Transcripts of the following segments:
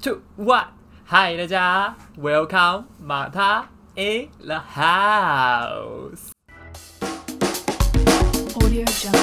two one，嗨，大家，welcome 马塔 in the house。 Audio Jungle.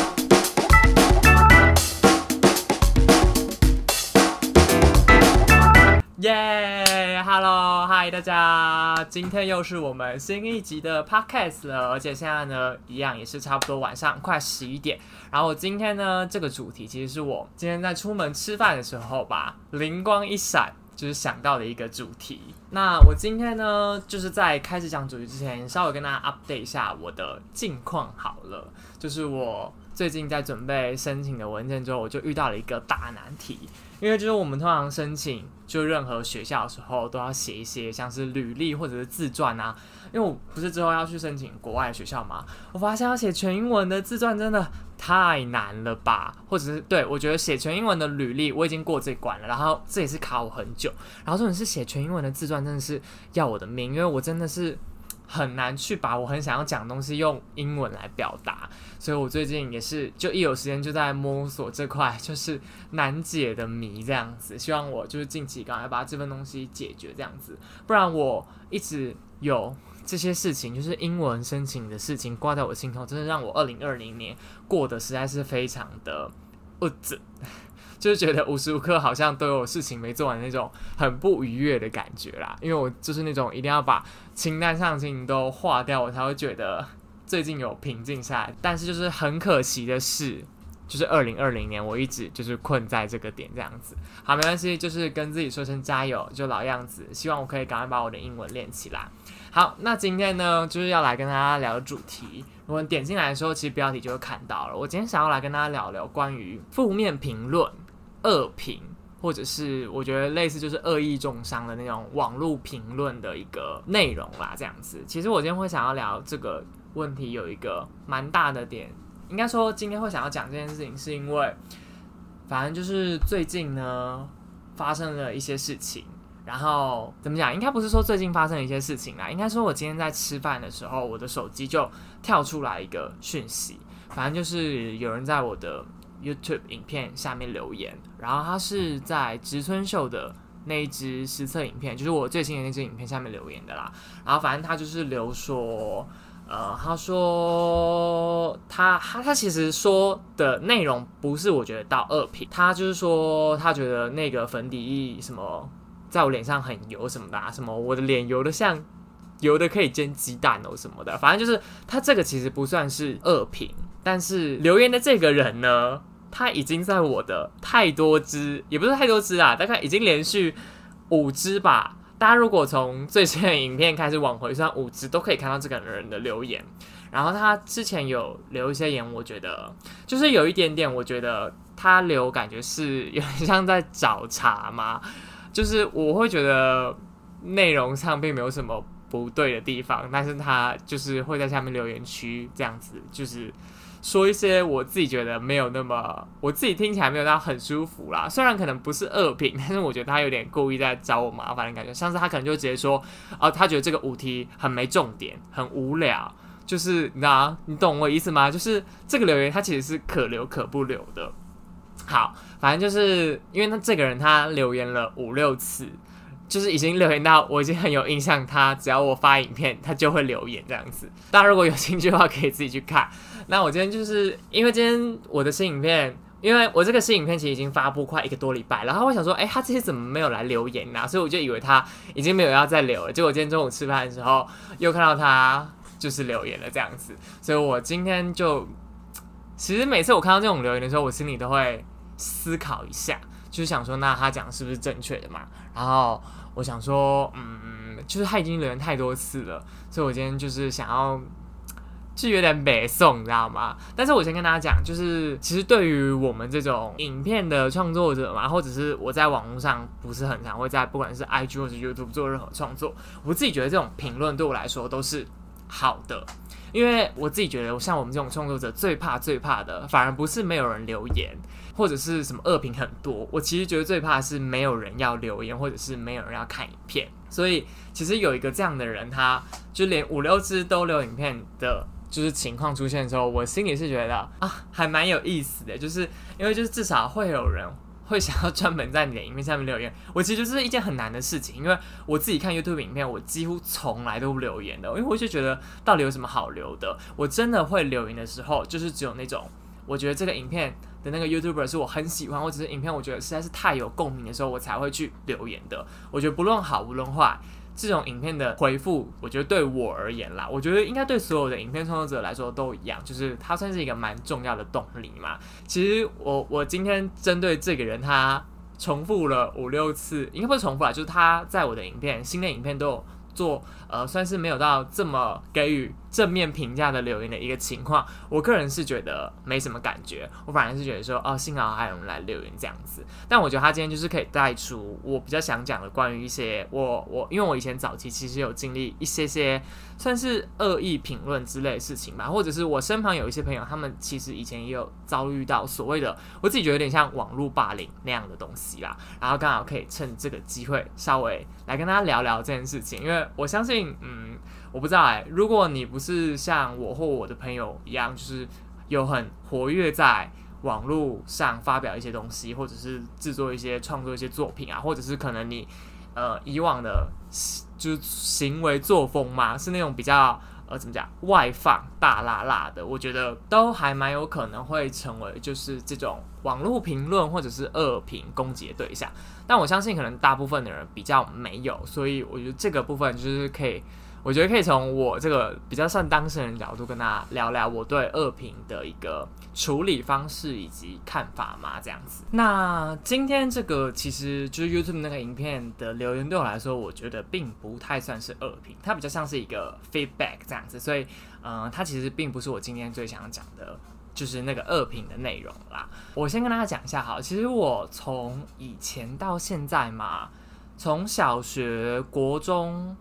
耶，Hello， 嗨，大家，今天又是我们新一集的 Podcast 了，而且现在呢，一样也是差不多晚上快十一点。然后今天呢，这个主题其实是我今天在出门吃饭的时候吧，灵光一闪，就是想到的一个主题。那我今天呢，就是在开始讲主题之前，稍微跟大家 update 一下我的近况好了，就是我最近在准备申请的文件之后，我就遇到了一个大难题。因为就是我们通常申请就任何学校的时候，都要写一些像是履历或者是自传啊。因为我不是之后要去申请国外的学校嘛，我发现要写全英文的自传真的太难了吧？或者是对我觉得写全英文的履历我已经过这关了，然后这也是卡我很久。然后重点是写全英文的自传真的是要我的命，因为我真的是很难去把我很想要讲的东西用英文来表达。所以我最近也是，就一有时间就在摸索这块就是难解的谜这样子。希望我就是近期赶快把这份东西解决这样子，不然我一直有这些事情，就是英文申请的事情挂在我心头，真的让我二零二零年过得实在是非常的 不子。就是觉得无时无刻好像都有事情没做完那种很不愉悦的感觉啦，因为我就是那种一定要把清单上事情都划掉，我才会觉得最近有平静下来，但是就是很可惜的是，就是二零二零年我一直就是困在这个点这样子。好，没关系，就是跟自己说声加油，就老样子，希望我可以赶快把我的英文练起来。好，那今天呢，就是要来跟大家聊主题。我们点进来的时候，其实标题就会看到了。我今天想要来跟大家聊聊关于负面评论、恶评，或者是我觉得类似就是恶意重伤的那种网络评论的一个内容啦，这样子。其实我今天会想要聊这个问题，有一个蛮大的点，应该说今天会想要讲这件事情，是因为反正就是最近呢发生了一些事情。然后怎么讲？应该不是说最近发生了一些事情啦，应该说我今天在吃饭的时候，我的手机就跳出来一个讯息，反正就是有人在我的 YouTube 影片下面留言，然后他是在植村秀的那一支实测影片，就是我最新的那支影片下面留言的啦。然后反正他就是留说，呃，他说他他他其实说的内容不是我觉得到恶评，他就是说他觉得那个粉底液什么。在我脸上很油什么的、啊，什么我的脸油的像油的可以煎鸡蛋哦什么的，反正就是他这个其实不算是恶评，但是留言的这个人呢，他已经在我的太多只，也不是太多只啊，大概已经连续五只吧。大家如果从最新的影片开始往回算五只，都可以看到这个人的留言。然后他之前有留一些言，我觉得就是有一点点，我觉得他留感觉是有点像在找茬嘛。就是我会觉得内容上并没有什么不对的地方，但是他就是会在下面留言区这样子，就是说一些我自己觉得没有那么，我自己听起来没有到很舒服啦。虽然可能不是恶评，但是我觉得他有点故意在找我麻烦的感觉。上次他可能就直接说，哦，他觉得这个五题很没重点，很无聊。就是你，你懂我意思吗？就是这个留言他其实是可留可不留的。好，反正就是因为他这个人他留言了五六次，就是已经留言到我已经很有印象，他只要我发影片，他就会留言这样子。大家如果有兴趣的话，可以自己去看。那我今天就是因为今天我的新影片，因为我这个新影片其实已经发布快一个多礼拜，然后我想说，哎、他这些怎么没有来留言呢、所以我就以为他已经没有要再留了。结果今天中午吃饭的时候，又看到他就是留言了这样子，所以我今天就。其实每次我看到这种留言的时候，我心里都会思考一下，就是想说，那他讲的是不是正确的嘛？然后我想说，嗯，就是他已经留言太多次了，所以我今天就是想要，就有点北宋，你知道吗？但是我先跟大家讲，就是其实对于我们这种影片的创作者嘛，或者是我在网络上不是很常会在不管是 IG 或是 YouTube 做任何创作，我自己觉得这种评论对我来说都是好的。因为我自己觉得，像我们这种创作者最怕最怕的，反而不是没有人留言，或者是什么恶评很多。我其实觉得最怕的是没有人要留言，或者是没有人要看影片。所以其实有一个这样的人，他就连五六支都留影片的，就是情况出现的时候，我心里是觉得啊，还蛮有意思的，就是因为就是至少会有人会想要专门在你的影片下面留言，我其实就是一件很难的事情，因为我自己看 YouTube 影片，我几乎从来都不留言的，因为我就觉得到底有什么好留的？我真的会留言的时候，就是只有那种我觉得这个影片的那个 YouTuber 是我很喜欢，或者是影片我觉得实在是太有共鸣的时候，我才会去留言的。我觉得不论好不论坏。这种影片的回复，我觉得对我而言啦，我觉得应该对所有的影片创作者来说都一样，就是它算是一个蛮重要的动力嘛。其实我我今天针对这个人，他重复了五六次，应该不是重复啦，就是他在我的影片、新的影片都有做，呃，算是没有到这么给予。正面评价的留言的一个情况，我个人是觉得没什么感觉，我反而是觉得说，哦，幸好还有人来留言这样子。但我觉得他今天就是可以带出我比较想讲的关于一些我我，因为我以前早期其实有经历一些些算是恶意评论之类的事情吧，或者是我身旁有一些朋友，他们其实以前也有遭遇到所谓的，我自己觉得有点像网络霸凌那样的东西啦。然后刚好可以趁这个机会稍微来跟大家聊聊这件事情，因为我相信，嗯。我不知道哎，如果你不是像我或我的朋友一样，就是有很活跃在网络上发表一些东西，或者是制作一些创作一些作品啊，或者是可能你呃以往的，就是行为作风嘛，是那种比较呃怎么讲外放大辣辣的，我觉得都还蛮有可能会成为就是这种网络评论或者是恶评攻击的对象。但我相信可能大部分的人比较没有，所以我觉得这个部分就是可以。我觉得可以从我这个比较算当事人角度跟大家聊聊我对恶评的一个处理方式以及看法嘛，这样子。那今天这个其实就是 YouTube 那个影片的留言，对我来说，我觉得并不太算是恶评，它比较像是一个 feedback 这样子。所以，嗯，它其实并不是我今天最想讲的，就是那个恶评的内容啦。我先跟大家讲一下，哈，其实我从以前到现在嘛，从小学、国中。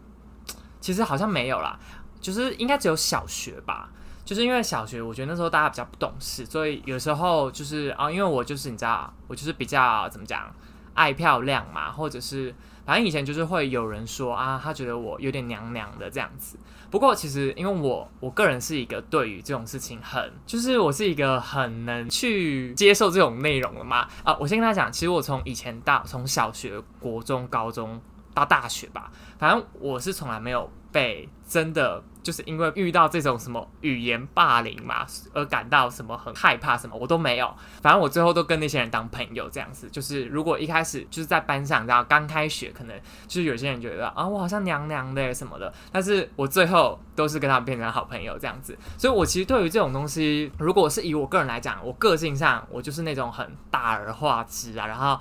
其实好像没有啦，就是应该只有小学吧。就是因为小学，我觉得那时候大家比较不懂事，所以有时候就是啊，因为我就是你知道，我就是比较怎么讲，爱漂亮嘛，或者是反正以前就是会有人说啊，他觉得我有点娘娘的这样子。不过其实因为我我个人是一个对于这种事情很，就是我是一个很能去接受这种内容的嘛。啊，我先跟他讲，其实我从以前到从小学、国中、高中。到大学吧，反正我是从来没有被真的就是因为遇到这种什么语言霸凌嘛，而感到什么很害怕什么，我都没有。反正我最后都跟那些人当朋友这样子。就是如果一开始就是在班上，然后刚开学，可能就是有些人觉得啊，我好像娘娘的什么的，但是我最后都是跟他们变成好朋友这样子。所以我其实对于这种东西，如果是以我个人来讲，我个性上我就是那种很大而化之啊，然后。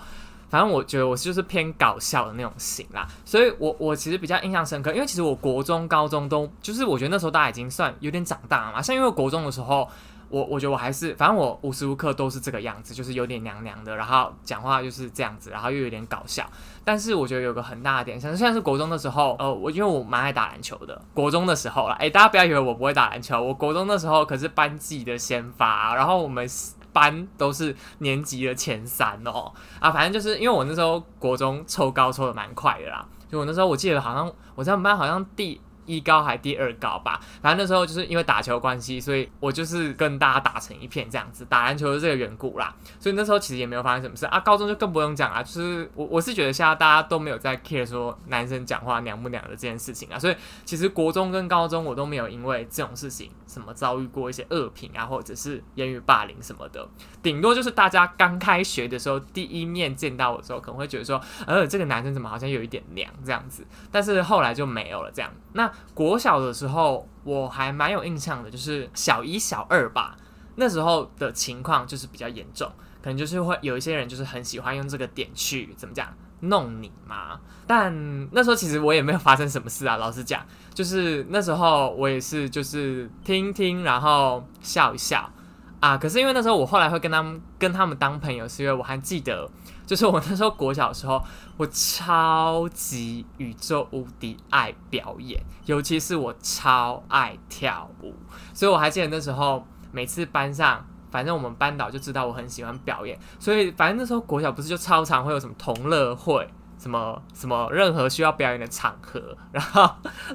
反正我觉得我就是偏搞笑的那种型啦，所以我我其实比较印象深刻，因为其实我国中、高中都就是我觉得那时候大家已经算有点长大嘛，像因为国中的时候，我我觉得我还是反正我无时无刻都是这个样子，就是有点娘娘的，然后讲话就是这样子，然后又有点搞笑。但是我觉得有个很大的点，像虽然是国中的时候，呃，我因为我蛮爱打篮球的，国中的时候啦，诶，大家不要以为我不会打篮球，我国中的时候可是班级的先发，然后我们。班都是年级的前三哦，啊，反正就是因为我那时候国中抽高抽的蛮快的啦，就我那时候我记得好像我在我们班好像第。一高还第二高吧，反正那时候就是因为打球关系，所以我就是跟大家打成一片这样子，打篮球的这个缘故啦。所以那时候其实也没有发生什么事啊。高中就更不用讲啊，就是我我是觉得现在大家都没有在 care 说男生讲话娘不娘的这件事情啊。所以其实国中跟高中我都没有因为这种事情什么遭遇过一些恶评啊，或者是言语霸凌什么的。顶多就是大家刚开学的时候第一面见到我的时候，可能会觉得说，呃，这个男生怎么好像有一点娘这样子。但是后来就没有了这样。那国小的时候，我还蛮有印象的，就是小一、小二吧。那时候的情况就是比较严重，可能就是会有一些人就是很喜欢用这个点去怎么讲弄你嘛。但那时候其实我也没有发生什么事啊，老实讲，就是那时候我也是就是听听，然后笑一笑啊。可是因为那时候我后来会跟他们跟他们当朋友，是因为我还记得。就是我那时候国小的时候，我超级宇宙无敌爱表演，尤其是我超爱跳舞，所以我还记得那时候每次班上，反正我们班导就知道我很喜欢表演，所以反正那时候国小不是就超常会有什么同乐会。什么什么任何需要表演的场合，然后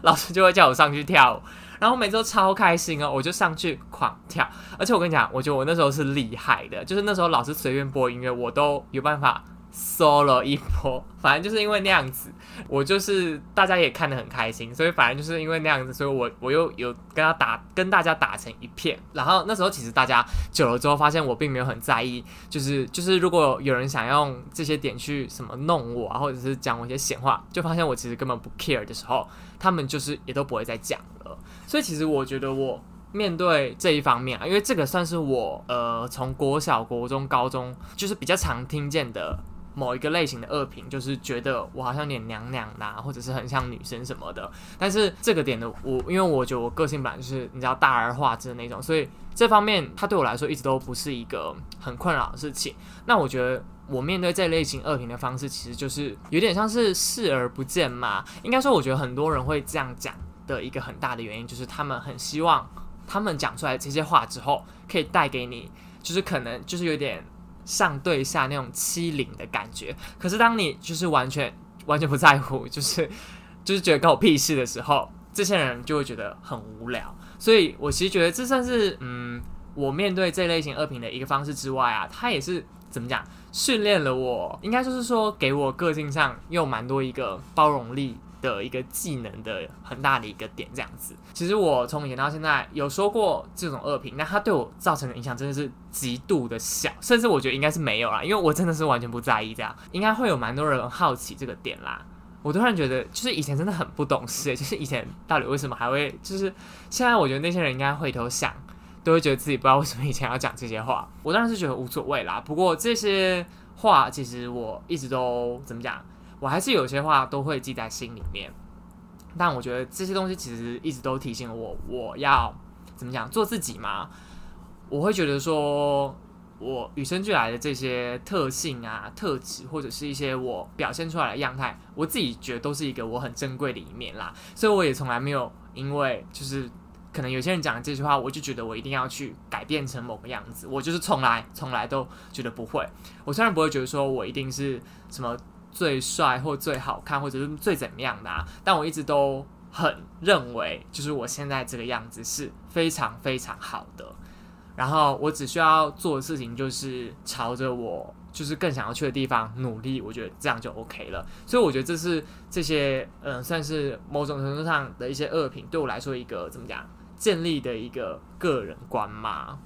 老师就会叫我上去跳，然后每次都超开心哦，我就上去狂跳。而且我跟你讲，我觉得我那时候是厉害的，就是那时候老师随便播音乐，我都有办法 solo 一波。反正就是因为那样子，我就是大家也看得很开心，所以反正就是因为那样子，所以我我又有跟他打，跟大家打成一片。然后那时候其实大家久了之后，发现我并没有很在意，就是就是如果有人想用这些点去什么弄我啊，或者是讲我一些闲话，就发现我其实根本不 care 的时候，他们就是也都不会再讲了。所以其实我觉得我。面对这一方面啊，因为这个算是我呃从国小、国中、高中就是比较常听见的某一个类型的恶评，就是觉得我好像有点娘娘啦，或者是很像女生什么的。但是这个点的我，因为我觉得我个性本来就是你知道大而化之的那种，所以这方面它对我来说一直都不是一个很困扰的事情。那我觉得我面对这类型恶评的方式，其实就是有点像是视而不见嘛。应该说，我觉得很多人会这样讲的一个很大的原因，就是他们很希望。他们讲出来这些话之后，可以带给你，就是可能就是有点上对下那种欺凌的感觉。可是当你就是完全完全不在乎，就是 就是觉得关我屁事的时候，这些人就会觉得很无聊。所以我其实觉得这算是嗯，我面对这类型恶评的一个方式之外啊，它也是怎么讲，训练了我，应该就是说给我个性上又蛮多一个包容力。的一个技能的很大的一个点，这样子。其实我从以前到现在有说过这种恶评，那它对我造成的影响真的是极度的小，甚至我觉得应该是没有啦，因为我真的是完全不在意这样。应该会有蛮多人好奇这个点啦。我突然觉得，就是以前真的很不懂事，就是以前到底为什么还会，就是现在我觉得那些人应该回头想，都会觉得自己不知道为什么以前要讲这些话。我当然是觉得无所谓啦。不过这些话其实我一直都怎么讲？我还是有些话都会记在心里面，但我觉得这些东西其实一直都提醒我，我要怎么讲做自己嘛。我会觉得说，我与生俱来的这些特性啊、特质，或者是一些我表现出来的样态，我自己觉得都是一个我很珍贵的一面啦。所以我也从来没有因为就是可能有些人讲这句话，我就觉得我一定要去改变成某个样子。我就是从来从来都觉得不会。我虽然不会觉得说我一定是什么。最帅或最好看，或者是最怎么样的啊？但我一直都很认为，就是我现在这个样子是非常非常好的。然后我只需要做的事情就是朝着我就是更想要去的地方努力，我觉得这样就 OK 了。所以我觉得这是这些嗯，算是某种程度上的一些恶评，对我来说一个怎么讲建立的一个个人观嘛。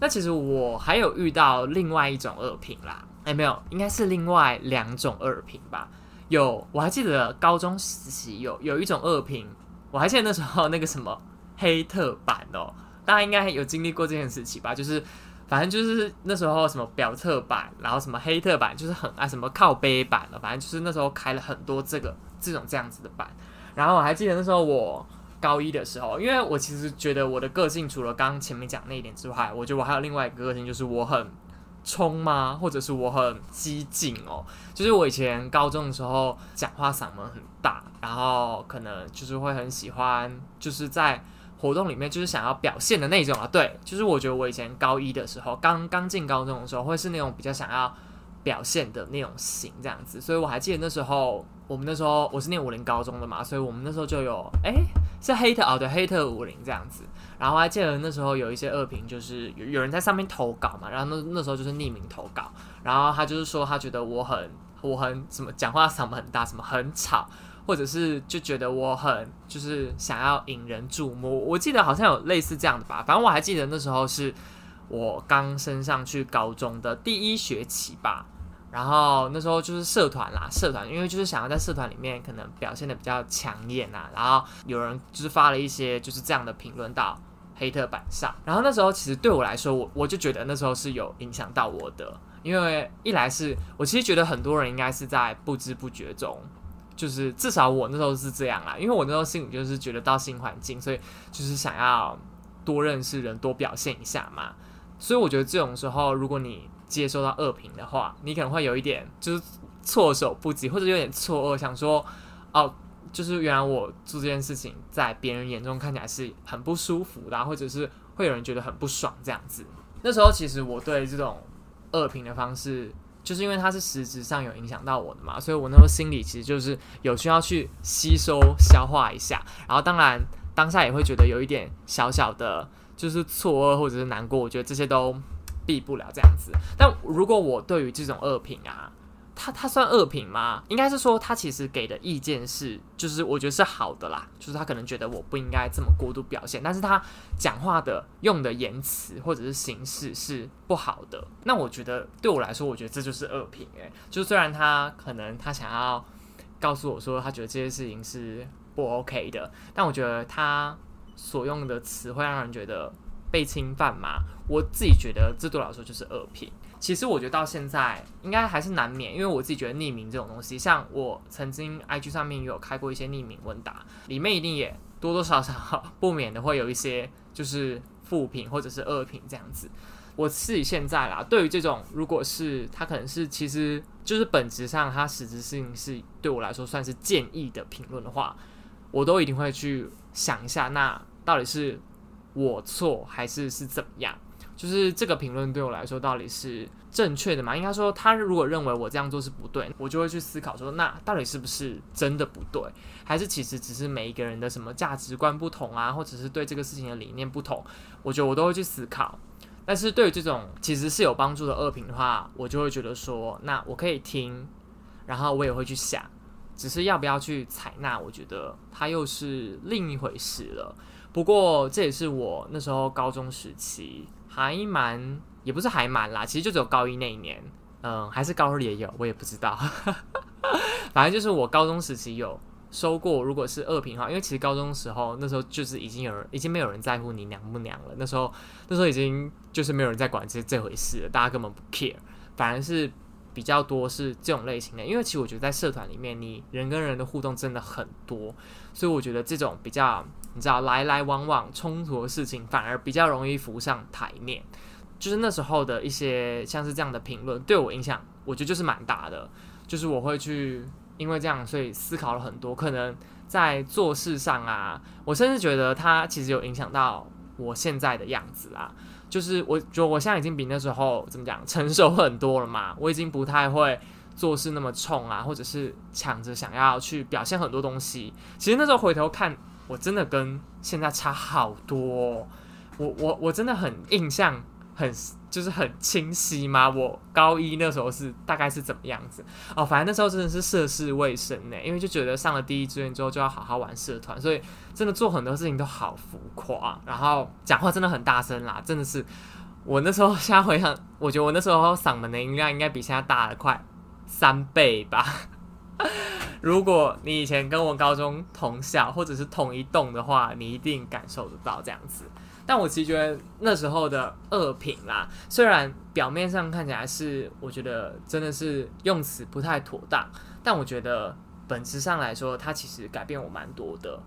那其实我还有遇到另外一种恶评啦。哎，没有，应该是另外两种二评吧。有，我还记得高中时期有有一种二评，我还记得那时候那个什么 黑特版哦，大家应该有经历过这件事情吧？就是反正就是那时候什么表特版，然后什么黑特版，就是很爱什么靠背版的，反正就是那时候开了很多这个这种这样子的版。然后我还记得那时候我高一的时候，因为我其实觉得我的个性除了刚刚前面讲那一点之外，我觉得我还有另外一个个性，就是我很。冲吗？或者是我很激进哦？就是我以前高中的时候讲话嗓门很大，然后可能就是会很喜欢，就是在活动里面就是想要表现的那种啊。对，就是我觉得我以前高一的时候，刚刚进高中的时候，会是那种比较想要表现的那种型这样子。所以我还记得那时候，我们那时候我是念五林高中的嘛，所以我们那时候就有哎是黑特哦，对，黑特五零这样子。然后我还记得那时候有一些恶评，就是有有人在上面投稿嘛，然后那那时候就是匿名投稿，然后他就是说他觉得我很我很什么讲话嗓门很大，什么很吵，或者是就觉得我很就是想要引人注目。我记得好像有类似这样的吧，反正我还记得那时候是我刚升上去高中的第一学期吧，然后那时候就是社团啦，社团因为就是想要在社团里面可能表现的比较抢眼啊，然后有人就是发了一些就是这样的评论到。黑特版上，然后那时候其实对我来说，我我就觉得那时候是有影响到我的，因为一来是我其实觉得很多人应该是在不知不觉中，就是至少我那时候是这样啦，因为我那时候心里就是觉得到新环境，所以就是想要多认识人，多表现一下嘛，所以我觉得这种时候，如果你接收到恶评的话，你可能会有一点就是措手不及，或者有点错愕，想说哦。就是原来我做这件事情，在别人眼中看起来是很不舒服的，或者是会有人觉得很不爽这样子。那时候其实我对这种恶评的方式，就是因为它是实质上有影响到我的嘛，所以我那时候心里其实就是有需要去吸收消化一下，然后当然当下也会觉得有一点小小的，就是错愕或者是难过，我觉得这些都避不了这样子。但如果我对于这种恶评啊，他他算恶评吗？应该是说他其实给的意见是，就是我觉得是好的啦，就是他可能觉得我不应该这么过度表现，但是他讲话的用的言辞或者是形式是不好的。那我觉得对我来说，我觉得这就是恶评诶、就虽然他可能他想要告诉我说他觉得这些事情是不 OK 的，但我觉得他所用的词会让人觉得被侵犯嘛。我自己觉得这对来说就是恶评。其实我觉得到现在应该还是难免，因为我自己觉得匿名这种东西，像我曾经 IG 上面也有开过一些匿名问答，里面一定也多多少少 不免的会有一些就是负评或者是恶评这样子。我自己现在啦，对于这种如果是他可能是其实就是本质上它实质性是对我来说算是建议的评论的话，我都一定会去想一下，那到底是我错还是是怎么样？就是这个评论对我来说到底是正确的吗？应该说，他如果认为我这样做是不对，我就会去思考说，那到底是不是真的不对，还是其实只是每一个人的什么价值观不同啊，或者是对这个事情的理念不同？我觉得我都会去思考。但是对于这种其实是有帮助的恶评的话，我就会觉得说，那我可以听，然后我也会去想，只是要不要去采纳，我觉得它又是另一回事了。不过这也是我那时候高中时期还蛮，也不是还蛮啦，其实就只有高一那一年，嗯，还是高二也有，我也不知道。反正就是我高中时期有收过，如果是二评的话，因为其实高中时候那时候就是已经有人，已经没有人在乎你娘不娘了，那时候那时候已经就是没有人在管这这回事了，大家根本不 care，反而是比较多是这种类型的，因为其实我觉得在社团里面，你人跟人的互动真的很多，所以我觉得这种比较你知道来来往往冲突的事情，反而比较容易浮上台面。就是那时候的一些像是这样的评论，对我影响，我觉得就是蛮大的。就是我会去因为这样，所以思考了很多，可能在做事上啊，我甚至觉得它其实有影响到我现在的样子啊。就是我觉得我现在已经比那时候怎么讲成熟很多了嘛，我已经不太会做事那么冲啊，或者是抢着想要去表现很多东西。其实那时候回头看，我真的跟现在差好多、我我我真的很印象很就是很清晰吗？我高一那时候是大概是怎么样子哦？反正那时候真的是涉世未深呢，因为就觉得上了第一志愿之后就要好好玩社团，所以真的做很多事情都好浮夸，然后讲话真的很大声啦，真的是我那时候现在回想，我觉得我那时候嗓门的音量应该比现在大了快三倍吧。如果你以前跟我高中同校或者是同一栋的话，你一定感受得到这样子。但我其实觉得那时候的恶评啦，虽然表面上看起来是我觉得真的是用词不太妥当，但我觉得本质上来说，它其实改变我蛮多的。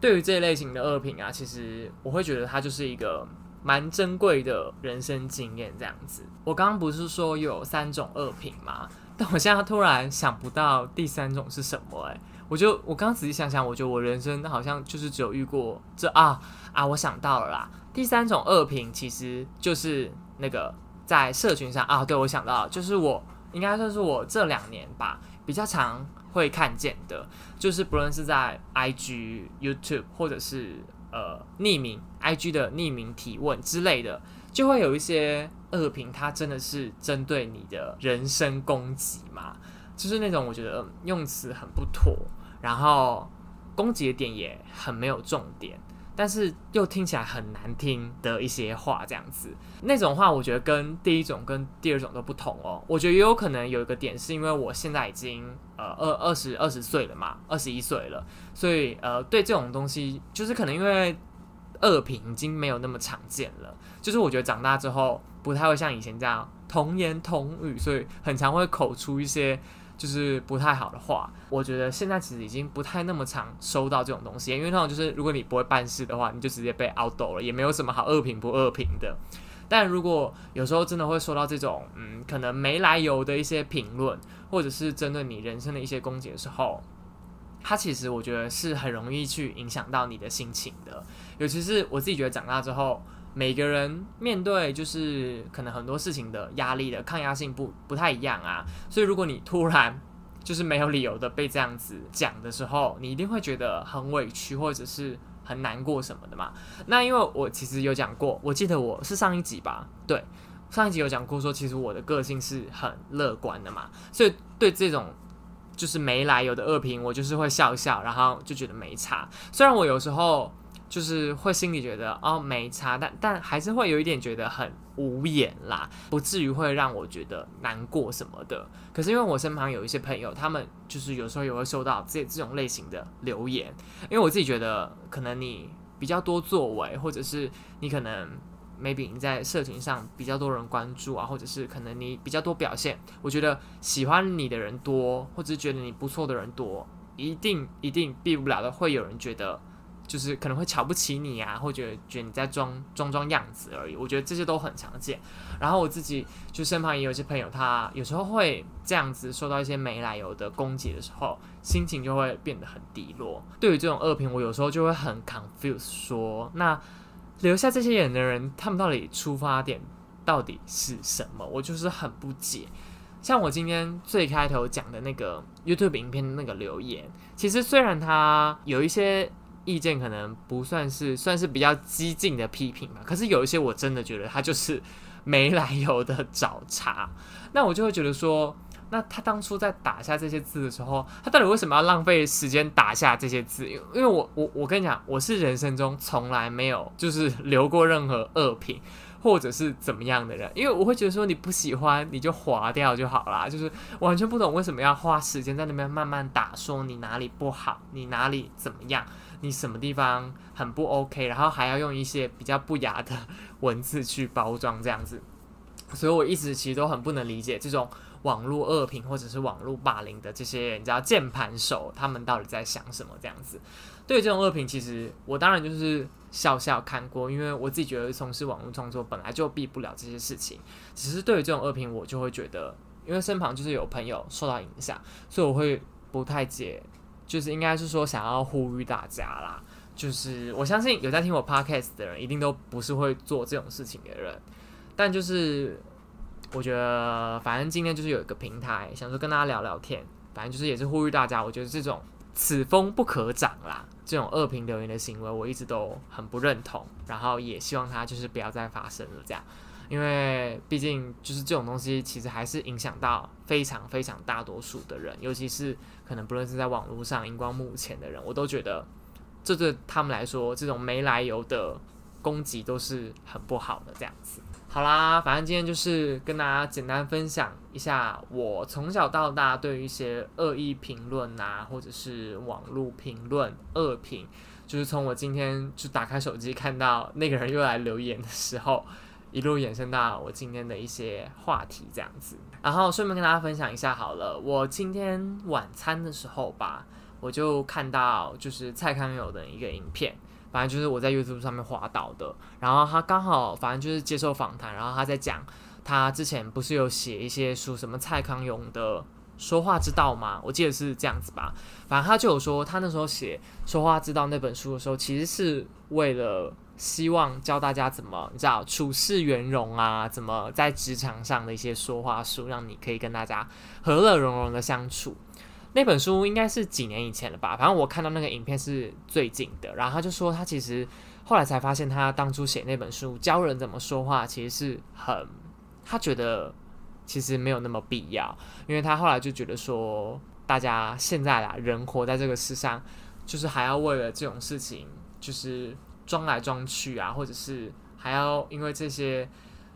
对于这一类型的恶评啊，其实我会觉得它就是一个蛮珍贵的人生经验这样子。我刚刚不是说有三种恶评吗？但我现在突然想不到第三种是什么诶、我就我刚仔细想想，我觉得我人生好像就是只有遇过这啊啊，我想到了啦。第三种恶评其实就是那个在社群上啊，对我想到就是我应该算是我这两年吧比较常会看见的，就是不论是在 IG、YouTube 或者是呃匿名 IG 的匿名提问之类的，就会有一些恶评，它真的是针对你的人身攻击嘛，就是那种我觉得、用词很不妥，然后攻击的点也很没有重点。但是又听起来很难听的一些话，这样子，那种话我觉得跟第一种跟第二种都不同哦。我觉得也有可能有一个点是因为我现在已经呃二二十二十岁了嘛，二十一岁了，所以呃对这种东西就是可能因为恶评已经没有那么常见了，就是我觉得长大之后不太会像以前这样童言童语，所以很常会口出一些。就是不太好的话，我觉得现在其实已经不太那么常收到这种东西，因为那种就是如果你不会办事的话，你就直接被 out 抖了，也没有什么好恶评不恶评的。但如果有时候真的会收到这种嗯，可能没来由的一些评论，或者是针对你人生的一些攻击的时候，它其实我觉得是很容易去影响到你的心情的。尤其是我自己觉得长大之后，每个人面对就是可能很多事情的压力的抗压性不不太一样啊，所以如果你突然就是没有理由的被这样子讲的时候，你一定会觉得很委屈或者是很难过什么的嘛。那因为我其实有讲过，我记得我是上一集吧，对，上一集有讲过说，其实我的个性是很乐观的嘛，所以对这种就是没来由的恶评，我就是会笑笑，然后就觉得没差。虽然我有时候就是会心里觉得哦没差，但但还是会有一点觉得很无言啦，不至于会让我觉得难过什么的。可是因为我身旁有一些朋友，他们就是有时候也会收到这这种类型的留言，因为我自己觉得可能你比较多作为，或者是你可能 maybe 你在社群上比较多人关注啊，或者是可能你比较多表现，我觉得喜欢你的人多，或者是觉得你不错的人多，一定一定避不了的会有人觉得。就是可能会瞧不起你啊，或者觉得你在装装装样子而已。我觉得这些都很常见。然后我自己就身旁也有一些朋友，他有时候会这样子受到一些没来由的攻击的时候，心情就会变得很低落。对于这种恶评，我有时候就会很 confused，说那留下这些人的人，他们到底出发点到底是什么？我就是很不解。像我今天最开头讲的那个 YouTube 影片的那个留言，其实虽然他有一些。意见可能不算是算是比较激进的批评吧，可是有一些我真的觉得他就是没来由的找茬，那我就会觉得说，那他当初在打下这些字的时候，他到底为什么要浪费时间打下这些字？因因为我我我跟你讲，我是人生中从来没有就是留过任何恶评或者是怎么样的人，因为我会觉得说你不喜欢你就划掉就好啦，就是完全不懂为什么要花时间在那边慢慢打，说你哪里不好，你哪里怎么样。你什么地方很不 OK，然后还要用一些比较不雅的文字去包装这样子，所以我一直其实都很不能理解这种网络恶评或者是网络霸凌的这些你知道键盘手他们到底在想什么这样子。对于这种恶评，其实我当然就是笑笑看过，因为我自己觉得从事网络创作本来就避不了这些事情。只是对于这种恶评，我就会觉得，因为身旁就是有朋友受到影响，所以我会不太解。就是应该是说想要呼吁大家啦，就是我相信有在听我 podcast 的人，一定都不是会做这种事情的人。但就是我觉得，反正今天就是有一个平台，想说跟大家聊聊天，反正就是也是呼吁大家。我觉得这种此风不可长啦，这种恶评留言的行为，我一直都很不认同，然后也希望它就是不要再发生了这样。因为毕竟就是这种东西，其实还是影响到非常非常大多数的人，尤其是可能不论是在网络上荧光幕前的人，我都觉得这对他们来说，这种没来由的攻击都是很不好的。这样子，好啦，反正今天就是跟大家简单分享一下我从小到大对于一些恶意评论啊，或者是网络评论恶评，就是从我今天就打开手机看到那个人又来留言的时候。一路延伸到我今天的一些话题，这样子，然后顺便跟大家分享一下好了。我今天晚餐的时候吧，我就看到就是蔡康永的一个影片，反正就是我在 YouTube 上面滑到的。然后他刚好反正就是接受访谈，然后他在讲他之前不是有写一些书，什么蔡康永的说话之道吗？我记得是这样子吧。反正他就有说，他那时候写说话之道那本书的时候，其实是为了。希望教大家怎么你知道处事圆融啊，怎么在职场上的一些说话术，让你可以跟大家和乐融融的相处。那本书应该是几年以前了吧？反正我看到那个影片是最近的。然后他就说，他其实后来才发现，他当初写那本书教人怎么说话，其实是很他觉得其实没有那么必要，因为他后来就觉得说，大家现在啦，人活在这个世上，就是还要为了这种事情，就是。装来装去啊，或者是还要因为这些，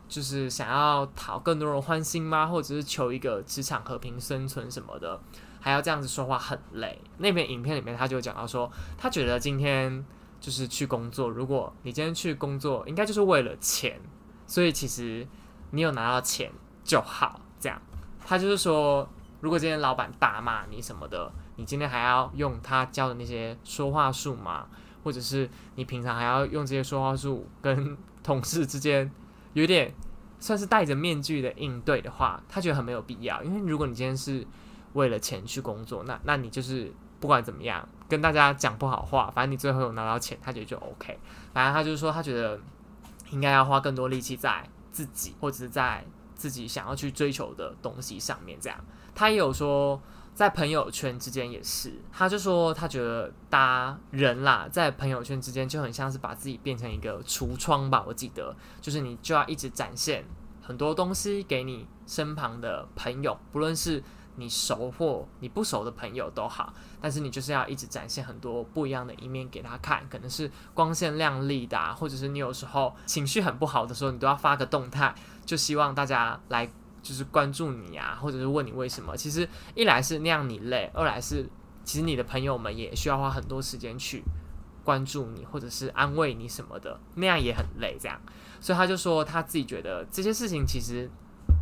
就是想要讨更多人欢心吗？或者是求一个职场和平生存什么的，还要这样子说话很累。那边影片里面他就讲到说，他觉得今天就是去工作，如果你今天去工作，应该就是为了钱，所以其实你有拿到钱就好。这样，他就是说，如果今天老板大骂你什么的，你今天还要用他教的那些说话术吗？或者是你平常还要用这些说话术跟同事之间有点算是戴着面具的应对的话，他觉得很没有必要。因为如果你今天是为了钱去工作，那那你就是不管怎么样跟大家讲不好话，反正你最后有拿到钱，他觉得就 OK。反正他就是说，他觉得应该要花更多力气在自己或者是在自己想要去追求的东西上面。这样，他也有说。在朋友圈之间也是，他就说他觉得搭人啦，在朋友圈之间就很像是把自己变成一个橱窗吧。我记得就是你就要一直展现很多东西给你身旁的朋友，不论是你熟或你不熟的朋友都好，但是你就是要一直展现很多不一样的一面给他看，可能是光鲜亮丽的，或者是你有时候情绪很不好的时候，你都要发个动态，就希望大家来。就是关注你啊，或者是问你为什么？其实一来是那样你累，二来是其实你的朋友们也需要花很多时间去关注你，或者是安慰你什么的，那样也很累。这样，所以他就说他自己觉得这些事情其实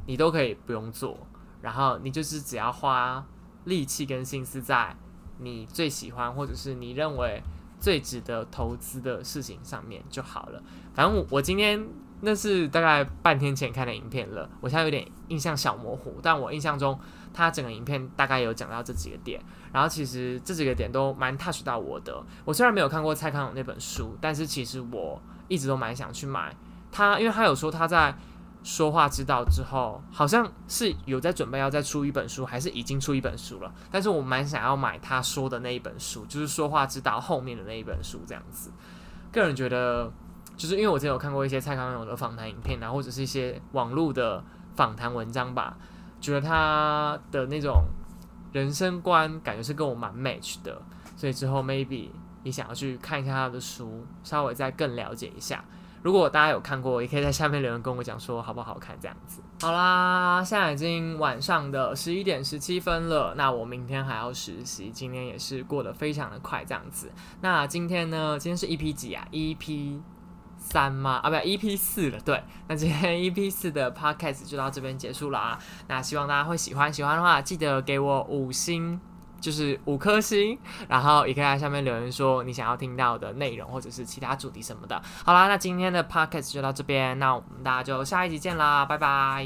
你都可以不用做，然后你就是只要花力气跟心思在你最喜欢或者是你认为最值得投资的事情上面就好了。反正我我今天。那是大概半天前看的影片了，我现在有点印象小模糊，但我印象中他整个影片大概有讲到这几个点，然后其实这几个点都蛮 touch 到我的。我虽然没有看过蔡康永那本书，但是其实我一直都蛮想去买他，因为他有说他在说话之道之后，好像是有在准备要再出一本书，还是已经出一本书了。但是我蛮想要买他说的那一本书，就是说话之道后面的那一本书这样子。个人觉得。就是因为我之前有看过一些蔡康永的访谈影片啊，或者是一些网络的访谈文章吧，觉得他的那种人生观感觉是跟我蛮 match 的，所以之后 maybe 也想要去看一下他的书，稍微再更了解一下。如果大家有看过，也可以在下面留言跟我讲说好不好看这样子。好啦，现在已经晚上的十一点十七分了，那我明天还要实习，今天也是过得非常的快这样子。那今天呢？今天是 EP 几啊？EP 三吗？啊，不，EP 四了。对，那今天 EP 四的 Podcast 就到这边结束了啊。那希望大家会喜欢，喜欢的话记得给我五星，就是五颗星，然后也可以在下面留言说你想要听到的内容或者是其他主题什么的。好啦，那今天的 Podcast 就到这边，那我们大家就下一集见啦，拜拜。